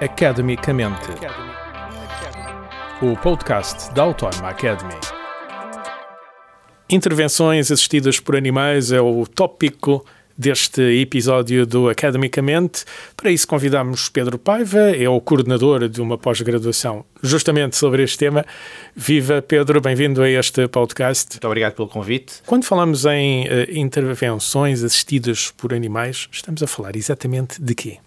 Academicamente. O podcast da Autónoma Academy. Intervenções assistidas por animais é o tópico deste episódio do Academicamente. Para isso convidamos Pedro Paiva, é o coordenador de uma pós-graduação justamente sobre este tema. Viva Pedro, bem-vindo a este podcast. Muito obrigado pelo convite. Quando falamos em uh, intervenções assistidas por animais, estamos a falar exatamente de quê?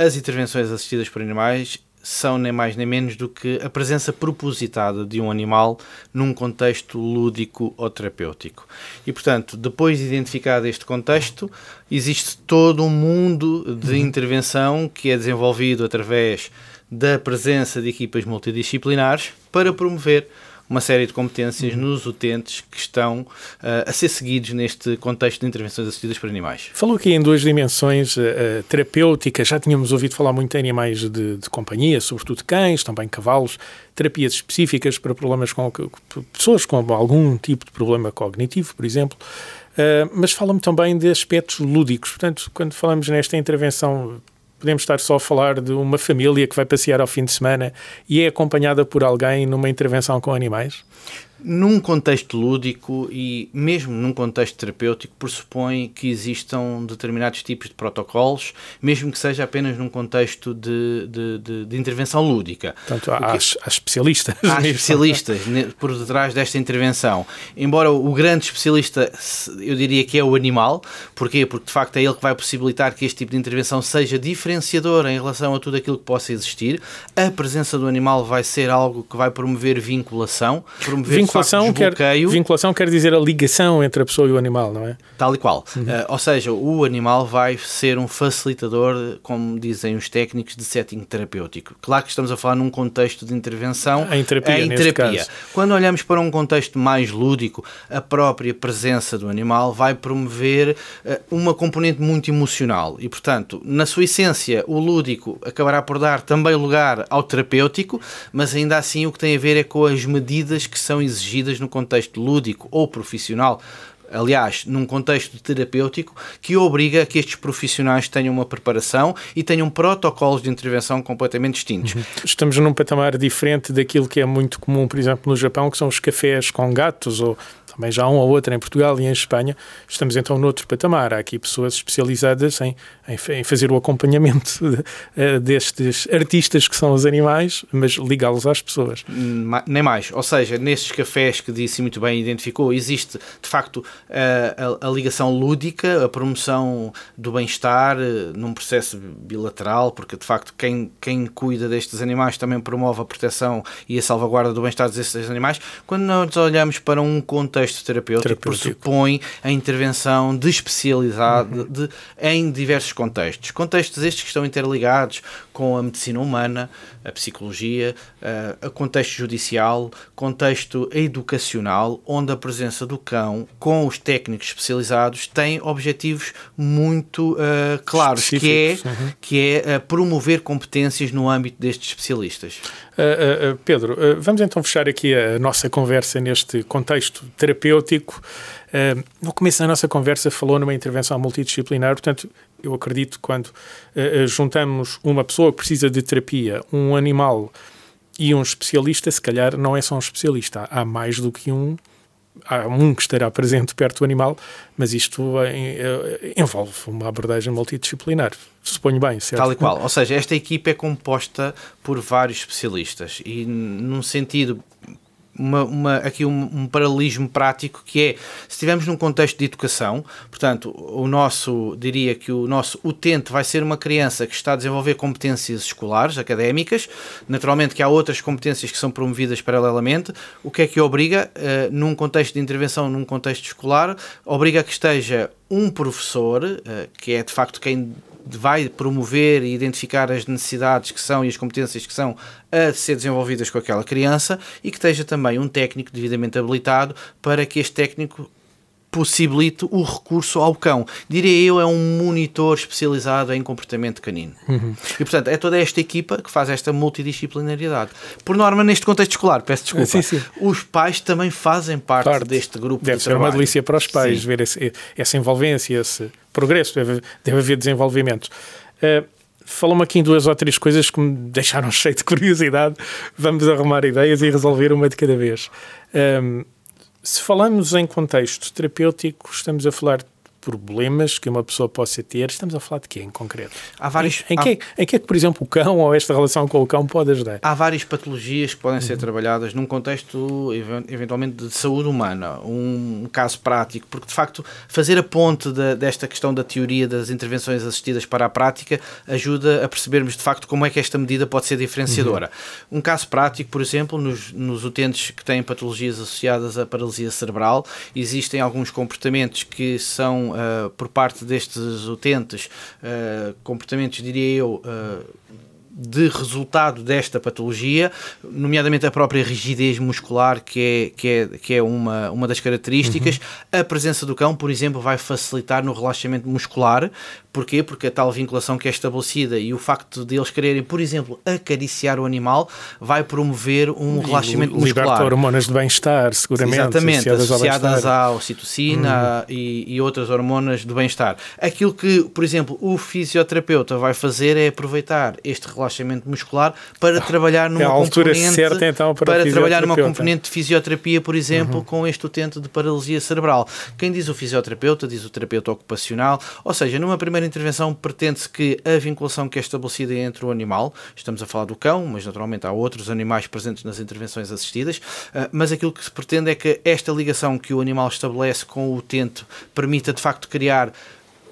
As intervenções assistidas por animais são nem mais nem menos do que a presença propositada de um animal num contexto lúdico ou terapêutico. E, portanto, depois de identificado este contexto, existe todo um mundo de uhum. intervenção que é desenvolvido através da presença de equipas multidisciplinares para promover uma série de competências uhum. nos utentes que estão uh, a ser seguidos neste contexto de intervenções assistidas por animais. Falou aqui em duas dimensões uh, terapêuticas, já tínhamos ouvido falar muito em animais de, de companhia, sobretudo cães, também cavalos, terapias específicas para problemas com pessoas com algum tipo de problema cognitivo, por exemplo. Uh, mas fala-me também de aspectos lúdicos. Portanto, quando falamos nesta intervenção podemos estar só a falar de uma família que vai passear ao fim de semana e é acompanhada por alguém numa intervenção com animais? Num contexto lúdico e mesmo num contexto terapêutico, pressupõe que existam determinados tipos de protocolos, mesmo que seja apenas num contexto de, de, de, de intervenção lúdica. Portanto, há, Porque, há especialistas. Há especialistas por detrás desta intervenção. Embora o grande especialista, eu diria que é o animal. Porquê? Porque de facto é ele que vai possibilitar que este tipo de intervenção seja diferenciador em relação a tudo aquilo que possa existir. A presença do animal vai ser algo que vai promover vinculação, promover vinculação quer, vinculação quer dizer a ligação entre a pessoa e o animal, não é? Tal e qual. Uhum. Uh, ou seja, o animal vai ser um facilitador, como dizem os técnicos, de setting terapêutico. Claro que estamos a falar num contexto de intervenção em terapia. Em terapia. Quando olhamos para um contexto mais lúdico, a própria presença do animal vai promover uh, uma componente muito emocional e, portanto, na sua essência, o lúdico acabará por dar também lugar ao terapêutico, mas ainda assim o que tem a ver é com as medidas que são exigidas exigidas no contexto lúdico ou profissional, aliás, num contexto terapêutico, que obriga a que estes profissionais tenham uma preparação e tenham protocolos de intervenção completamente distintos. Uhum. Estamos num patamar diferente daquilo que é muito comum, por exemplo, no Japão, que são os cafés com gatos ou também já há um ou outro em Portugal e em Espanha. Estamos então noutro patamar. Há aqui pessoas especializadas em, em, em fazer o acompanhamento de, eh, destes artistas que são os animais, mas ligá-los às pessoas. Nem mais. Ou seja, nestes cafés que disse muito bem identificou, existe de facto a, a, a ligação lúdica, a promoção do bem-estar eh, num processo bilateral, porque de facto quem, quem cuida destes animais também promove a proteção e a salvaguarda do bem-estar destes animais. Quando nós olhamos para um contexto contexto terapêutico, terapêutico. pressupõe a intervenção de especialidade uhum. de, em diversos contextos. Contextos estes que estão interligados com a medicina humana, a psicologia, a, a contexto judicial, contexto educacional, onde a presença do cão com os técnicos especializados tem objetivos muito uh, claros, que é, uhum. que é uh, promover competências no âmbito destes especialistas. Uh, Pedro, vamos então fechar aqui a nossa conversa neste contexto terapêutico. no começo da nossa conversa falou numa intervenção multidisciplinar, portanto, eu acredito que quando uh, juntamos uma pessoa que precisa de terapia, um animal e um especialista, se calhar não é só um especialista, há mais do que um. Há um que estará presente perto do animal, mas isto é, envolve uma abordagem multidisciplinar. Suponho bem, certo? Tal e qual. Ou seja, esta equipe é composta por vários especialistas e, num sentido uma, uma, aqui um, um, paralelismo prático que é, se estivermos num contexto de educação, portanto, o nosso, diria que o nosso utente vai ser uma criança que está a desenvolver competências escolares, académicas, naturalmente que há outras competências que são promovidas paralelamente, o que é que obriga, uh, num contexto de intervenção, num contexto escolar, obriga a que esteja um professor, uh, que é de facto quem vai promover e identificar as necessidades que são e as competências que são a ser desenvolvidas com aquela criança e que esteja também um técnico devidamente habilitado para que este técnico possibilite o recurso ao cão. Diria eu, é um monitor especializado em comportamento canino. Uhum. E, portanto, é toda esta equipa que faz esta multidisciplinaridade. Por norma, neste contexto escolar, peço desculpa, sim, sim. os pais também fazem parte, parte. deste grupo Deve de ser trabalho. uma delícia para os pais sim. ver esse, essa envolvência, esse progresso, deve, deve haver desenvolvimento. Uh, falou-me aqui em duas ou três coisas que me deixaram cheio de curiosidade. Vamos arrumar ideias e resolver uma de cada vez. Um, se falamos em contexto terapêutico, estamos a falar problemas que uma pessoa possa ter, estamos a falar de quê em concreto? Há vários, em, em, há, que, em que é que, por exemplo, o cão ou esta relação com o cão pode ajudar? Há várias patologias que podem uhum. ser trabalhadas num contexto, eventualmente, de saúde humana. Um, caso prático, porque, de facto, fazer a ponte de, desta questão da teoria das intervenções assistidas para a prática ajuda a percebermos, de facto, como é que esta medida pode ser diferenciadora. Uhum. Um caso prático, por exemplo, nos, nos utentes que têm patologias associadas à paralisia cerebral, existem alguns comportamentos que são uh, por parte destes utentes uh, comportamentos, diria eu, uh, de resultado desta patologia, nomeadamente a própria rigidez muscular, que é, que é, que é uma, uma das características. Uhum. A presença do cão, por exemplo, vai facilitar no relaxamento muscular. Porquê? Porque a tal vinculação que é estabelecida e o facto de eles quererem, por exemplo, acariciar o animal, vai promover um e relaxamento muscular. Liberta hormonas de bem-estar, seguramente. Exatamente, associadas, associadas à ocitocina uhum. e, e outras hormonas de bem-estar. Aquilo que, por exemplo, o fisioterapeuta vai fazer é aproveitar este relaxamento relaxamento muscular para trabalhar numa é altura componente certa, então, para, para trabalhar numa componente de fisioterapia, por exemplo, uhum. com este utente de paralisia cerebral. Quem diz o fisioterapeuta, diz o terapeuta ocupacional, ou seja, numa primeira intervenção pretende-se que a vinculação que é estabelecida entre o animal, estamos a falar do cão, mas naturalmente há outros animais presentes nas intervenções assistidas, ah, mas aquilo que se pretende é que esta ligação que o animal estabelece com o utente permita de facto criar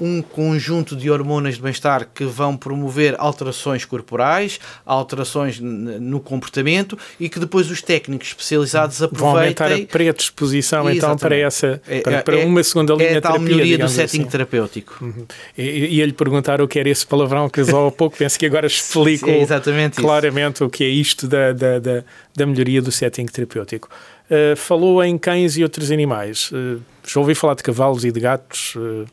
um conjunto de hormonas de bem-estar que vão promover alterações corporais, alterações no comportamento e que depois os técnicos especializados aproveitem. Vão aumentar a predisposição então para essa é, para, para é, uma segunda linha é a tal terapia, melhoria do setting assim. terapêutico. Uhum. E, ia lhe perguntar o que era esse palavrão que usou há pouco, penso que agora explico é claramente isso. o que é isto da, da, da, da melhoria do setting terapêutico. Uh, falou em cães e outros animais. Uh, já ouvi falar de cavalos e de gatos. Uh,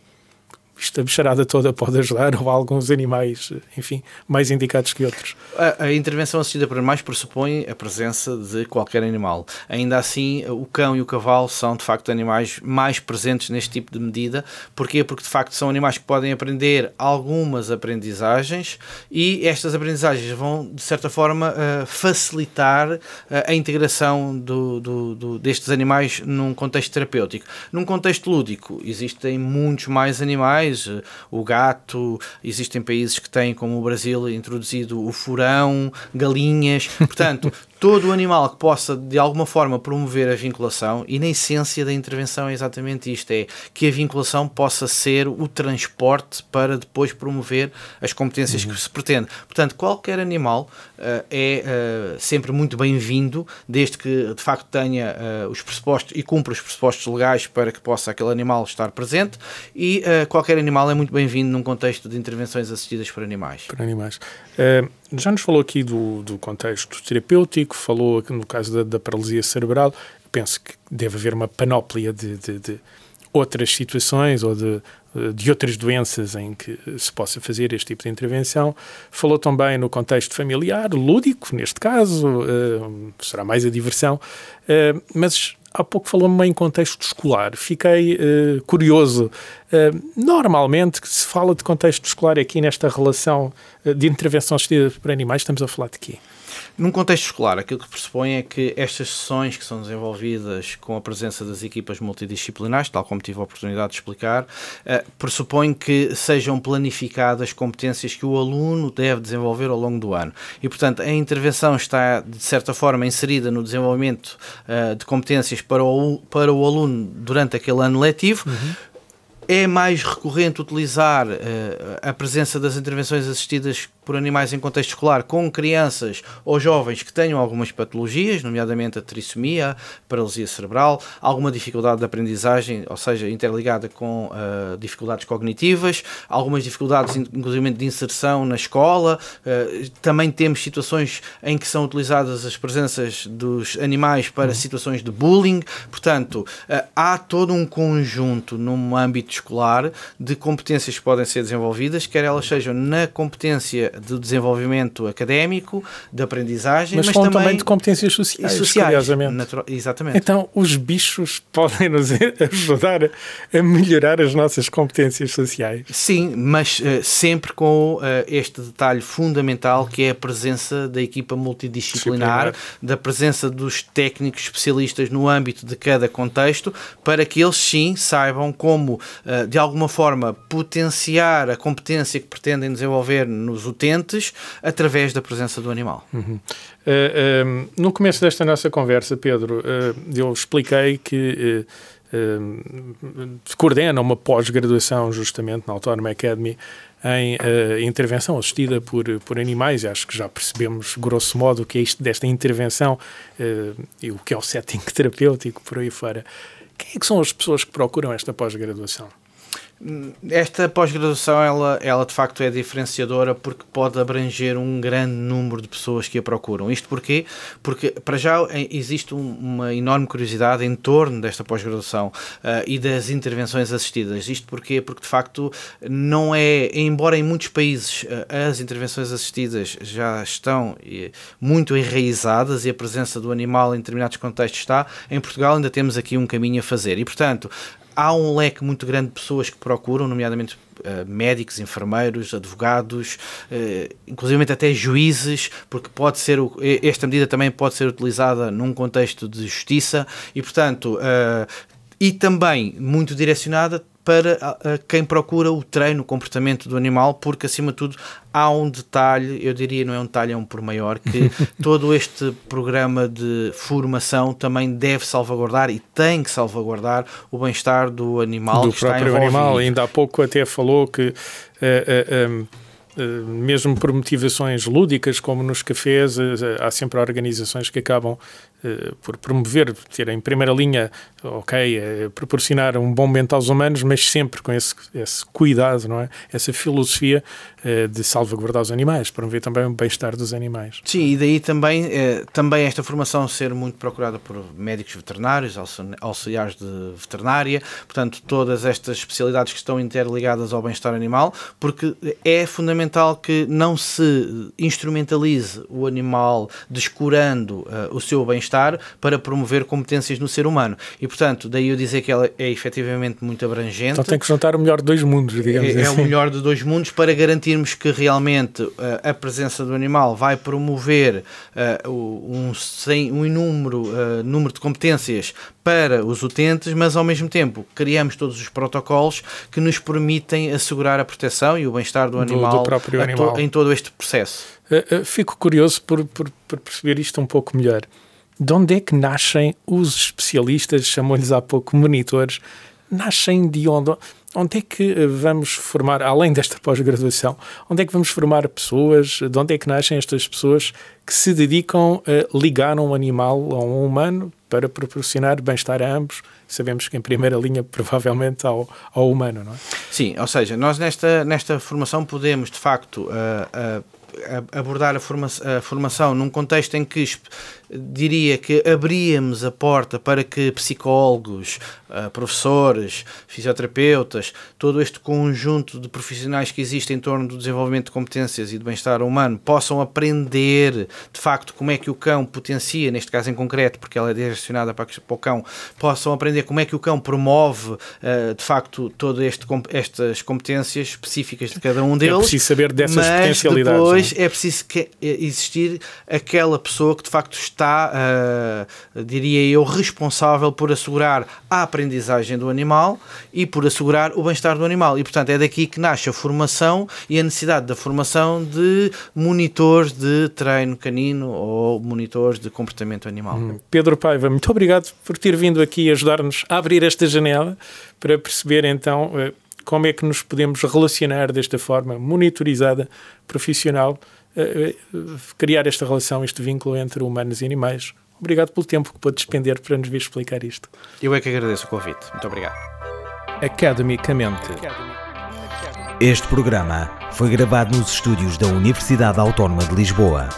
isto a bicharada toda pode ajudar, ou há alguns animais, enfim, mais indicados que outros. A, a, intervenção assistida por animais pressupõe a presença de qualquer animal. Ainda assim, o cão e o cavalo são, de facto, animais mais presentes neste tipo de medida. Porquê? Porque, de facto, são animais que podem aprender algumas aprendizagens e estas aprendizagens vão, de certa forma, uh, facilitar uh, a integração do, do, do, destes animais num contexto terapêutico. Num contexto lúdico, existem muitos mais animais animais, eh, o gato, existem países que têm, como o Brasil, introduzido o furão, galinhas. Portanto, todo o animal que possa de alguma forma promover a vinculação e na essência da intervenção é exatamente isto é que a vinculação possa ser o transporte para depois promover as competências uhum. que se pretende portanto qualquer animal uh, é uh, sempre muito bem-vindo desde que de facto tenha uh, os pressupostos e cumpra os pressupostos legais para que possa aquele animal estar presente e qualquer animal é muito bem-vindo num contexto de intervenções assistidas por animais por animais já nos falou aqui do, do contexto terapêutico, falou no caso da, da paralisia cerebral. penso que deve haver uma panóplia de, de, de outras situações ou de, de outras doenças em que se possa fazer este tipo de intervenção. Falou também no contexto familiar, lúdico, neste caso, uh, será mais a diversão, uh, mas há pouco falou-me em contexto escolar. Fiquei uh, curioso. Uh, normalmente, que se fala de contexto escolar aqui nesta relação uh, de intervenção assistida por animais, estamos a falar de quê? Num contexto escolar, aquilo que pressupõe é que estas sessões que são desenvolvidas com a presença das equipas multidisciplinares, tal como tive a oportunidade de explicar, eh, pressupõe que sejam planificadas competências que o aluno deve desenvolver ao longo do ano. E, portanto, a intervenção está, de certa forma, inserida no desenvolvimento eh, de competências para o, para o aluno durante aquele ano letivo. Uhum é mais recorrente utilizar uh, a presença das intervenções assistidas por animais em contexto escolar com crianças ou jovens que tenham algumas patologias, nomeadamente a trissomia, paralisia cerebral, alguma dificuldade de aprendizagem, ou seja, interligada com uh, dificuldades cognitivas, algumas dificuldades, inclusive, de inserção na escola. Uh, também temos situações em que são utilizadas as presenças dos animais para uhum. situações de bullying. Portanto, uh, há todo um conjunto num âmbito escolar de competências que podem ser desenvolvidas, quer elas sejam na competência de desenvolvimento académico, de aprendizagem, mas, mas também, também, de competências sociais, sociais curiosamente. Exatamente. Então, os bichos podem nos ajudar a melhorar as nossas competências sociais. Sim, mas uh, sempre com uh, este detalhe fundamental que é a presença da equipa multidisciplinar, da presença dos técnicos especialistas no âmbito de cada contexto, para que eles sim saibam como, uh, de alguma forma, potenciar a competência que pretendem desenvolver nos utentes através da presença do animal. Uhum. Uh, no começo desta nossa conversa, Pedro, eu expliquei que coordena uma pós-graduação justamente na Autónoma Academy em uh, intervenção assistida por, por animais. Acho que já percebemos, grosso modo, o que é isto desta intervenção uh, e o que é o setting terapêutico por aí fora. Quem é que são as pessoas que procuram esta pós-graduação? Esta pós-graduação, ela, ela de facto é diferenciadora porque pode abranger um grande número de pessoas que a procuram. Isto porquê? Porque, para já, existe um, uma enorme curiosidade em torno desta pós-graduação uh, e das intervenções assistidas. Isto porquê? Porque, de facto, não é, embora em muitos países uh, as intervenções assistidas já estão uh, muito enraizadas e a presença do animal em determinados contextos está, em Portugal ainda temos aqui um caminho a fazer. E, portanto, há um leque muito grande de pessoas que procuram, nomeadamente uh, médicos, enfermeiros, advogados, uh, inclusive até juízes, porque pode ser o, esta medida também pode ser utilizada num contexto de justiça e, portanto, uh, e também muito direcionada para quem procura o treino, o comportamento do animal, porque acima de tudo há um detalhe, eu diria não é um detalhe, é um por maior, que todo este programa de formação também deve salvaguardar e tem que salvaguardar o bem-estar do animal do próprio animal. Ainda há pouco até falou que uh, uh, um mesmo por motivações lúdicas, como nos cafés, eh, há sempre organizações que acabam por promover, ter em primeira linha, ok, proporcionar um bom momento aos humanos, mas sempre com esse, esse cuidado, não é? Essa filosofia de salvaguardar os animais, promover também o bem-estar dos animais. Sim, e daí também, também esta formação ser muito procurada por médicos veterinários, auxiliares de veterinária, portanto, todas estas especialidades que estão interligadas ao bem-estar animal, porque é fundamental que não se instrumentalize o animal descurando o seu bem-estar para promover competências no ser humano. E, portanto, daí eu dizer que ela é efetivamente muito abrangente. Então tem que juntar o melhor de dois mundos, digamos é, assim. É o melhor de dois mundos para garantirmos que realmente uh, a presença do animal vai promover uh, um, um inúmero número de competências para os utentes, mas ao mesmo tempo criamos todos os protocolos que nos permitem assegurar a proteção e o bem-estar do animal, do, do próprio animal. To, em todo este processo. Uh, uh, fico curioso por, por, por, perceber isto um pouco melhor. De onde é que nascem os especialistas, chamou-lhes há pouco monitores, nascem de onde? Onde é que eh, vamos formar, além desta pós-graduação, onde é que vamos formar pessoas, de onde é que nascem estas pessoas que se dedicam a ligar um animal a um humano para proporcionar bem-estar a ambos? Sabemos que em primeira linha, provavelmente, ao, ao humano, não é? Sim, ou seja, nós nesta, nesta formação podemos, de facto, uh, uh, abordar a, forma, a formação num contexto em que diria que abríamos a porta para que psicólogos, ah, professores, fisioterapeutas, todo este conjunto de profissionais que existe em torno do desenvolvimento de competências e do bem-estar humano possam aprender de facto como é que o cão potencia, neste caso em concreto, porque ela é direcionada para o cão, possam aprender como é que o cão promove ah, de facto todas estas competências específicas de cada um é deles. É preciso saber dessas mas potencialidades. Depois é? é preciso que, é, existir aquela pessoa que de facto está, uh, diria eu, responsável por assegurar a aprendizagem do animal e por assegurar o bem-estar do animal. E, portanto, é daqui que nasce a formação e a necessidade da formação de monitores de treino canino ou monitores de comportamento animal. Hum. Pedro Paiva, muito obrigado por ter vindo aqui ajudar-nos a abrir esta janela para perceber então eh, como é que nos podemos relacionar desta forma monitorizada, profissional, criar esta relação, este vínculo entre humanos e animais. Obrigado pelo tempo que pôde despender para nos vir explicar isto. Eu é que agradeço o convite. Muito obrigado. Academicamente. Este programa foi gravado nos estúdios da Universidade Autónoma de Lisboa.